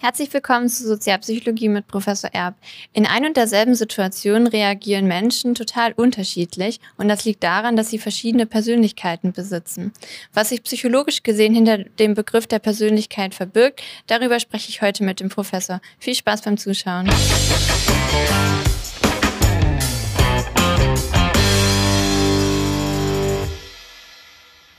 Herzlich willkommen zu Sozialpsychologie mit Professor Erb. In ein und derselben Situation reagieren Menschen total unterschiedlich und das liegt daran, dass sie verschiedene Persönlichkeiten besitzen. Was sich psychologisch gesehen hinter dem Begriff der Persönlichkeit verbirgt, darüber spreche ich heute mit dem Professor. Viel Spaß beim Zuschauen.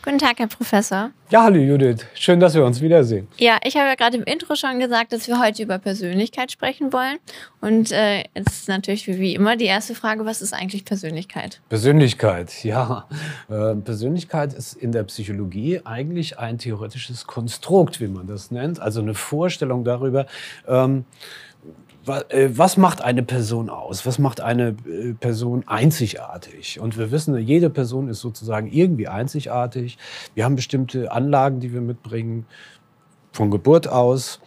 Guten Tag, Herr Professor. Ja, hallo Judith. Schön, dass wir uns wiedersehen. Ja, ich habe ja gerade im Intro schon gesagt, dass wir heute über Persönlichkeit sprechen wollen. Und äh, jetzt ist natürlich wie immer die erste Frage, was ist eigentlich Persönlichkeit? Persönlichkeit, ja. Äh, Persönlichkeit ist in der Psychologie eigentlich ein theoretisches Konstrukt, wie man das nennt. Also eine Vorstellung darüber, ähm, äh, was macht eine Person aus? Was macht eine äh, Person einzigartig? Und wir wissen, jede Person ist sozusagen irgendwie einzigartig. Wir haben bestimmte Anlagen, die wir mitbringen, von Geburt aus.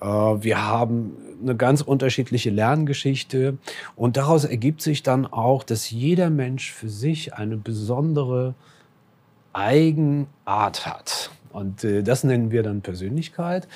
Äh, wir haben eine ganz unterschiedliche Lerngeschichte. Und daraus ergibt sich dann auch, dass jeder Mensch für sich eine besondere Eigenart hat. Und äh, das nennen wir dann Persönlichkeit.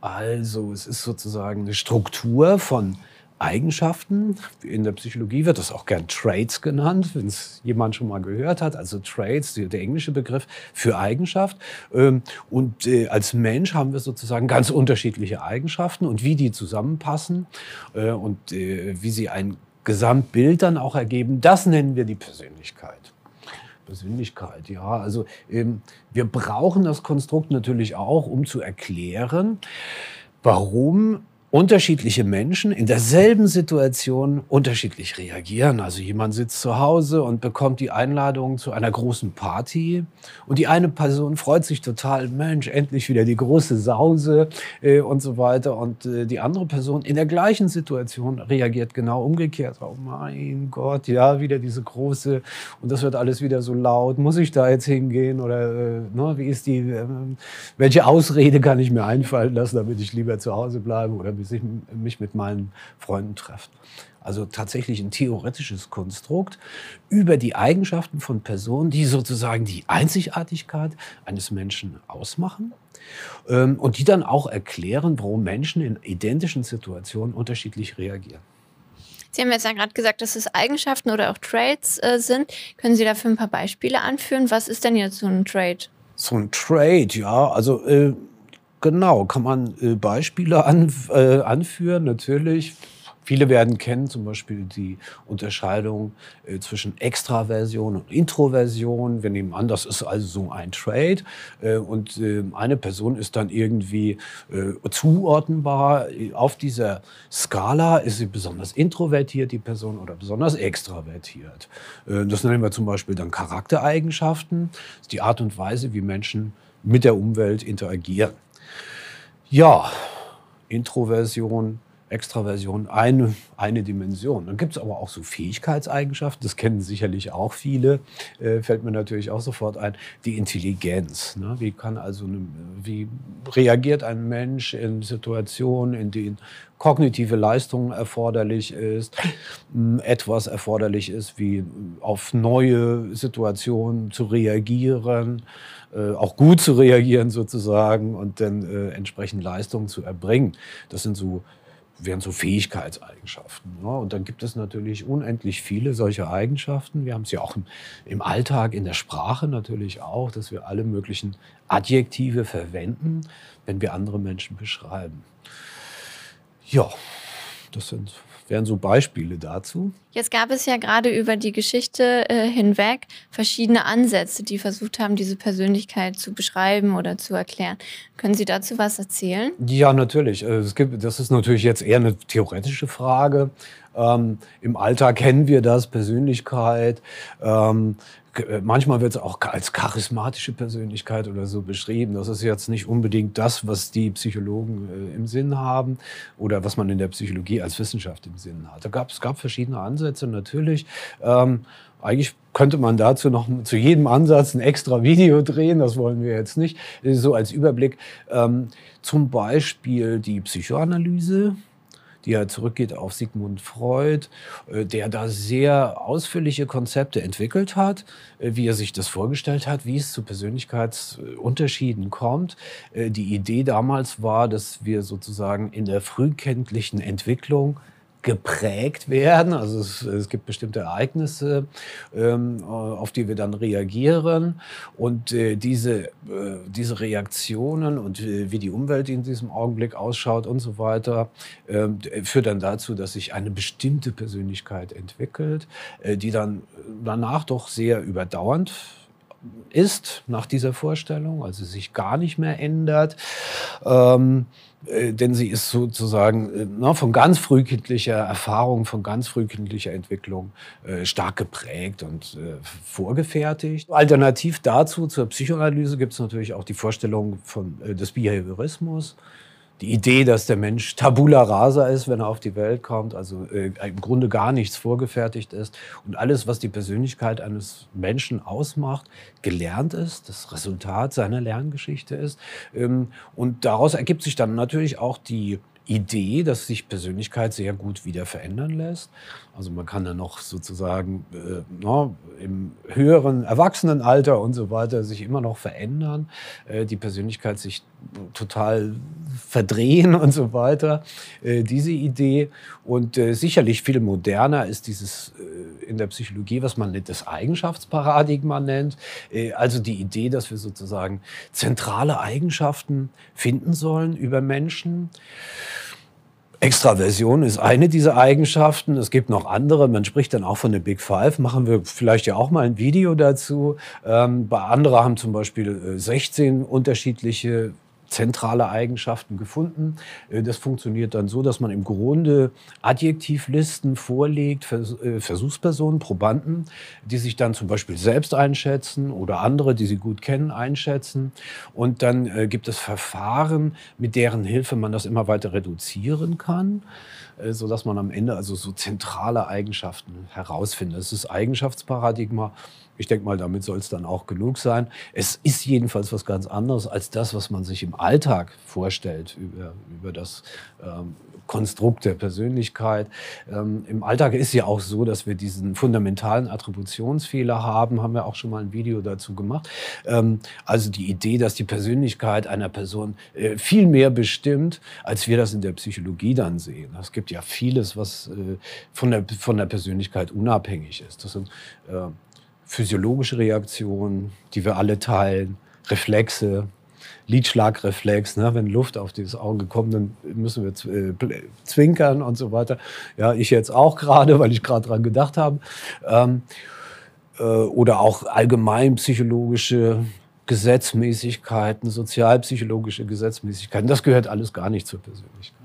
Also es ist sozusagen eine Struktur von Eigenschaften. In der Psychologie wird das auch gern Traits genannt, wenn es jemand schon mal gehört hat. Also Traits, der englische Begriff für Eigenschaft. Ähm, und äh, als Mensch haben wir sozusagen ganz unterschiedliche Eigenschaften und wie die zusammenpassen äh, und äh, wie sie ein Gesamtbild dann auch ergeben, das nennen wir die Persönlichkeit. Persönlichkeit, ja. Also ähm, wir brauchen das Konstrukt natürlich auch, um zu erklären, warum unterschiedliche Menschen in derselben Situation unterschiedlich reagieren. Also jemand sitzt zu Hause und bekommt die Einladung zu einer großen Party und die eine Person freut sich total, Mensch, endlich wieder die große Sause äh, und so weiter. Und äh, die andere Person in der gleichen Situation reagiert genau umgekehrt. Oh mein Gott, ja, wieder diese große und das wird alles wieder so laut. Muss ich da jetzt hingehen oder äh, ne, wie ist die, äh, welche Ausrede kann ich mir einfallen lassen, damit ich lieber zu Hause bleibe oder bis ich mich mit meinen Freunden treffe. Also tatsächlich ein theoretisches Konstrukt über die Eigenschaften von Personen, die sozusagen die Einzigartigkeit eines Menschen ausmachen ähm, und die dann auch erklären, warum Menschen in identischen Situationen unterschiedlich reagieren. Sie haben jetzt ja gerade gesagt, dass es Eigenschaften oder auch Traits äh, sind. Können Sie dafür ein paar Beispiele anführen? Was ist denn jetzt so ein Trait? So ein Trait, ja, also äh, Genau, kann man äh, Beispiele an, äh, anführen, natürlich. Viele werden kennen zum Beispiel die Unterscheidung äh, zwischen Extraversion und Introversion. Wir nehmen an, das ist also so ein Trade. Äh, und äh, eine Person ist dann irgendwie äh, zuordnenbar. Auf dieser Skala ist sie besonders introvertiert, die Person, oder besonders extravertiert. Äh, das nennen wir zum Beispiel dann Charaktereigenschaften. Das ist die Art und Weise, wie Menschen mit der Umwelt interagieren. Ja, Introversion, Extraversion, eine, eine Dimension. Dann gibt es aber auch so Fähigkeitseigenschaften, das kennen sicherlich auch viele, äh, fällt mir natürlich auch sofort ein, die Intelligenz. Ne? Wie kann also, eine, wie reagiert ein Mensch in Situationen, in denen kognitive Leistung erforderlich ist, etwas erforderlich ist, wie auf neue Situationen zu reagieren, äh, auch gut zu reagieren sozusagen und dann äh, entsprechend Leistungen zu erbringen. Das sind so wären so Fähigkeitseigenschaften. Ne? Und dann gibt es natürlich unendlich viele solcher Eigenschaften. Wir haben es ja auch im, im, Alltag, in der Sprache natürlich auch, dass wir alle möglichen Adjektive verwenden, wenn wir andere Menschen beschreiben. Ja, das sind wären so Beispiele dazu. Jetzt gab es ja gerade über die Geschichte äh, hinweg verschiedene Ansätze, die versucht haben, diese Persönlichkeit zu beschreiben oder zu erklären. Können Sie dazu was erzählen? Ja, natürlich. Äh, es gibt, das ist natürlich jetzt eher eine theoretische Frage. Ähm, Im Alltag kennen wir das, Persönlichkeit. Ähm, äh, manchmal wird es auch als charismatische Persönlichkeit oder so beschrieben. Das ist jetzt nicht unbedingt das, was die Psychologen äh, im Sinn haben oder was man in der Psychologie als Wissenschaft im Sinn hat. Da gab, es gab verschiedene Ansätze natürlich. Ähm, eigentlich könnte man dazu noch zu jedem Ansatz ein extra Video drehen, das wollen wir jetzt nicht. So als Überblick. Ähm, zum Beispiel die Psychoanalyse die ja zurückgeht auf Sigmund Freud, äh, der da sehr ausführliche Konzepte entwickelt hat, äh, wie er sich das vorgestellt hat, wie es zu Persönlichkeitsunterschieden kommt. Äh, die Idee damals war, dass wir sozusagen in der frühkindlichen Entwicklung geprägt werden. Also es, es gibt bestimmte Ereignisse, ähm, auf die wir dann reagieren. Und äh, diese, äh, diese Reaktionen und äh, wie die Umwelt in diesem Augenblick ausschaut und so weiter, ähm, führt dann dazu, dass sich eine bestimmte Persönlichkeit entwickelt, äh, die dann danach doch sehr überdauernd ist nach dieser Vorstellung, also sich gar nicht mehr ändert. Ähm, äh, denn sie ist sozusagen äh, na, von ganz frühkindlicher Erfahrung, von ganz frühkindlicher Entwicklung äh, stark geprägt und äh, vorgefertigt. Alternativ dazu, zur Psychoanalyse, gibt es natürlich auch die Vorstellung von, äh, des Behaviorismus die Idee, dass der Mensch tabula rasa ist, wenn er auf die Welt kommt, also äh, im Grunde gar nichts vorgefertigt ist und alles, was die Persönlichkeit eines Menschen ausmacht, gelernt ist, das Resultat seiner Lerngeschichte ist. Ähm, und daraus ergibt sich dann natürlich auch die Idee, dass sich Persönlichkeit sehr gut wieder verändern lässt. Also man kann dann noch sozusagen äh, no, im höheren Erwachsenenalter und so weiter sich immer noch verändern, äh, die Persönlichkeit sich total verdrehen und so weiter. Äh, diese Idee und äh, sicherlich viel moderner ist dieses äh, in der Psychologie, was man das Eigenschaftsparadigma nennt. Äh, also die Idee, dass wir sozusagen zentrale Eigenschaften finden sollen über Menschen. Extraversion ist eine dieser Eigenschaften. Es gibt noch andere. Man spricht dann auch von der Big Five. Machen wir vielleicht ja auch mal ein Video dazu. Ähm, bei anderen haben zum Beispiel 16 äh, unterschiedliche zentrale Eigenschaften gefunden. Äh, das funktioniert dann so, dass man im Grunde Adjektivlisten vorlegt, äh, Versuchspersonen, Probanden, die sich dann zum Beispiel selbst einschätzen oder andere, die sie gut kennen, einschätzen. Und dann äh, gibt es Verfahren, mit deren Hilfe man das immer weiter reduzieren kann so dass man am Ende also so zentrale Eigenschaften herausfindet. Das ist Eigenschaftsparadigma ich denke mal, damit soll es dann auch genug sein. Es ist jedenfalls was ganz anderes als das, was man sich im Alltag vorstellt über, über das ähm, Konstrukt der Persönlichkeit. Ähm, Im Alltag ist ja auch so, dass wir diesen fundamentalen Attributionsfehler haben, haben wir auch schon mal ein Video dazu gemacht. Ähm, also die Idee, dass die Persönlichkeit einer Person äh, viel mehr bestimmt, als wir das in der Psychologie dann sehen. Es gibt ja vieles, was äh, von, der, von der Persönlichkeit unabhängig ist. Das sind äh, physiologische Reaktionen, die wir alle teilen, Reflexe, Lidschlagreflex, ne? wenn Luft auf dieses Auge kommt, dann müssen wir äh, zwinkern und so weiter. Ja, ich jetzt auch gerade, weil ich gerade dran gedacht habe. Ähm, äh, oder auch allgemein psychologische Gesetzmäßigkeiten, sozialpsychologische Gesetzmäßigkeiten. Das gehört alles gar nicht zur Persönlichkeit.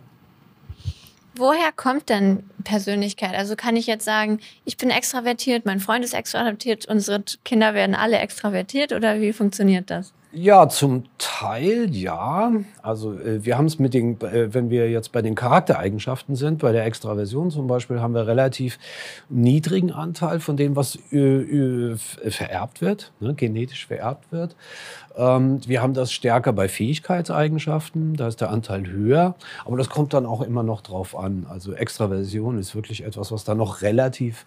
Woher kommt denn Persönlichkeit? Also kann ich jetzt sagen, ich bin extravertiert, mein Freund ist extravertiert, unsere Kinder werden alle extravertiert oder wie funktioniert das? Ja, zum Teil ja. Also äh, wir haben es mit den, äh, wenn wir jetzt bei den Charaktereigenschaften sind, bei der Extraversion zum Beispiel, haben wir relativ niedrigen Anteil von dem, was äh, vererbt wird, ne, genetisch vererbt wird. Ähm, wir haben das stärker bei Fähigkeitseigenschaften, da ist der Anteil höher, aber das kommt dann auch immer noch drauf an. Also Extraversion ist wirklich etwas, was da noch relativ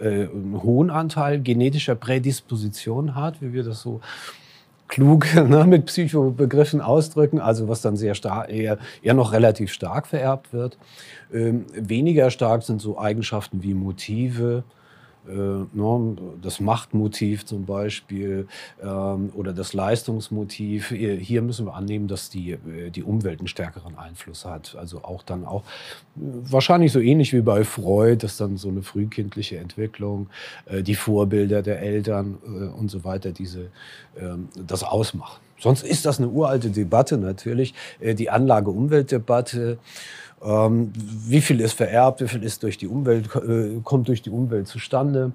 äh, einen hohen Anteil genetischer Prädisposition hat, wie wir das so klug ne, mit Psychobegriffen ausdrücken, also was dann sehr stark, eher, eher noch relativ stark vererbt wird. Ähm, weniger stark sind so Eigenschaften wie Motive, das Machtmotiv zum Beispiel ähm, oder das Leistungsmotiv. Hier müssen wir annehmen, dass die, äh, die Umwelt einen stärkeren Einfluss hat. Also auch dann auch äh, wahrscheinlich so ähnlich wie bei Freud, dass dann so eine frühkindliche Entwicklung, die Vorbilder der Eltern und so weiter, diese, ähm, das ausmachen. Sonst ist das eine uralte Debatte natürlich, die Anlage-Umwelt-Debatte. Ähm, wie viel ist vererbt, wie viel ist durch die Umwelt, äh, kommt durch die Umwelt zustande?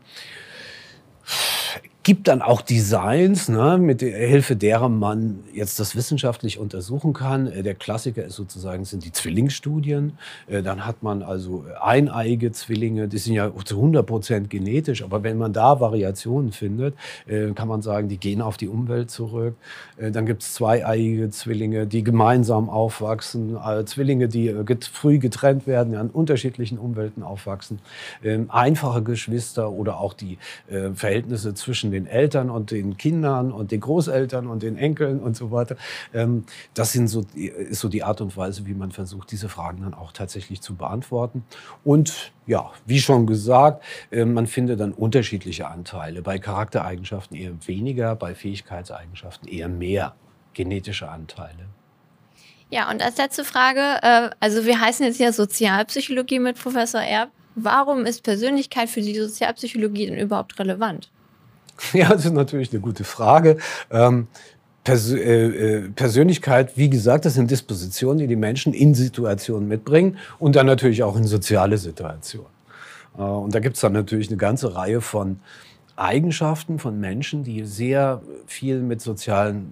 Gibt dann auch Designs, ne, mit Hilfe derer man jetzt das wissenschaftlich untersuchen kann. Äh, der Klassiker ist sozusagen sind die Zwillingsstudien. Äh, dann hat man also eineiige Zwillinge, die sind ja zu 100 Prozent genetisch, aber wenn man da Variationen findet, äh, kann man sagen, die gehen auf die Umwelt zurück. Dann gibt es zweieiige Zwillinge, die gemeinsam aufwachsen, Zwillinge, die früh getrennt werden, an unterschiedlichen Umwelten aufwachsen, ähm, einfache Geschwister oder auch die Verhältnisse zwischen den Eltern und den Kindern und den Großeltern und den Enkeln und so weiter. Ähm, das sind so, ist so die Art und Weise, wie man versucht, diese Fragen dann auch tatsächlich zu beantworten. Und ja, wie schon gesagt, äh, man findet dann unterschiedliche Anteile. Bei Charaktereigenschaften eher weniger, bei Fähigkeitseigenschaften eher mehr genetische Anteile. Ja, und als letzte Frage, äh, also wir heißen jetzt ja Sozialpsychologie mit Professor Erb. Warum ist Persönlichkeit für die Sozialpsychologie denn überhaupt relevant? Ja, das ist natürlich eine gute Frage. Ähm, Pers äh, äh, Persönlichkeit, wie gesagt, das sind Dispositionen, die die Menschen in Situationen mitbringen und dann natürlich auch in soziale Situationen. Äh, und da gibt es dann natürlich eine ganze Reihe von Eigenschaften von Menschen, die sehr viel mit sozialen,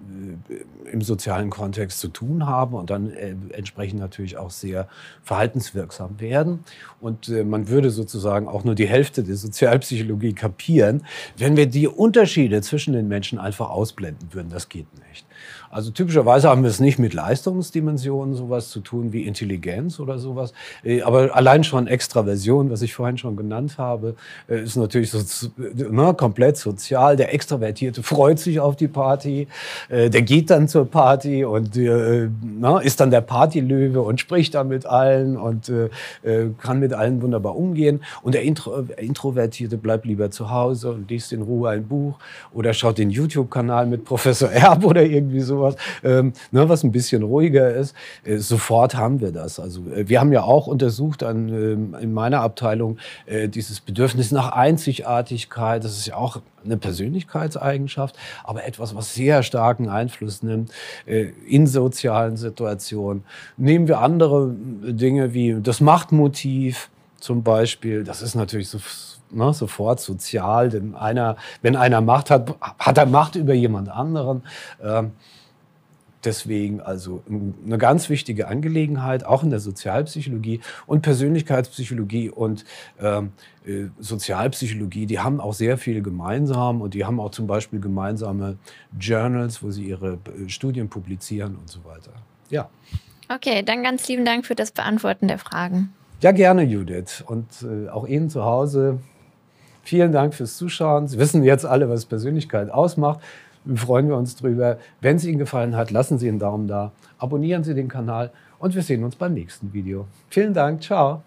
im sozialen Kontext zu tun haben und dann äh, entsprechend natürlich auch sehr verhaltenswirksam werden. Und äh, man würde sozusagen auch nur die Hälfte der Sozialpsychologie kapieren, wenn wir die Unterschiede zwischen den Menschen einfach ausblenden würden. Das geht nicht. Also typischerweise haben wir es nicht mit Leistungsdimensionen sowas zu tun wie Intelligenz oder sowas. Äh, aber allein schon Extraversion, was ich vorhin schon genannt habe, äh, ist natürlich so, ne, komplett sozial. Der Extravertierte freut sich auf die Party, äh, der geht dann zur Party und ne, ist dann der Partylöwe und spricht dann mit allen und kann mit allen wunderbar umgehen. Und der Intro Introvertierte bleibt lieber zu Hause und liest in Ruhe ein Buch oder schaut den YouTube-Kanal mit Professor Erb oder irgendwie so sowas, ähm, ne, was ein bisschen ruhiger ist. Äh, sofort haben wir das. Also äh, wir haben ja auch untersucht an, äh, in meiner Abteilung äh, dieses Bedürfnis nach Einzigartigkeit. Das ist ja auch eine Persönlichkeitseigenschaft, aber etwas, was sehr starken Einfluss nimmt äh, in sozialen Situationen. Nehmen wir andere Dinge wie das Machtmotiv zum Beispiel. Das ist natürlich so Ne, sofort sozial, denn einer, wenn einer Macht hat, hat er Macht über jemand anderen. Ähm, Deswegen also eine ganz wichtige Angelegenheit, auch in der Sozialpsychologie und Persönlichkeitspsychologie und ähm, äh, Sozialpsychologie, die haben auch sehr viel gemeinsam und die haben auch zum Beispiel gemeinsame Journals, wo sie ihre äh, Studien publizieren und so weiter. Ja. Okay, dann ganz lieben Dank für das Beantworten der Fragen. Ja, gerne, Judith. Und äh, auch Ihnen zu Hause. Vielen Dank fürs Zuschauen. Sie wissen jetzt alle, was Persönlichkeit ausmacht freuen wir uns drüber. Wenn es Ihnen gefallen hat, lassen Sie einen Daumen da, abonnieren Sie den Kanal und wir sehen uns beim nächsten Video. Vielen Dank, ciao.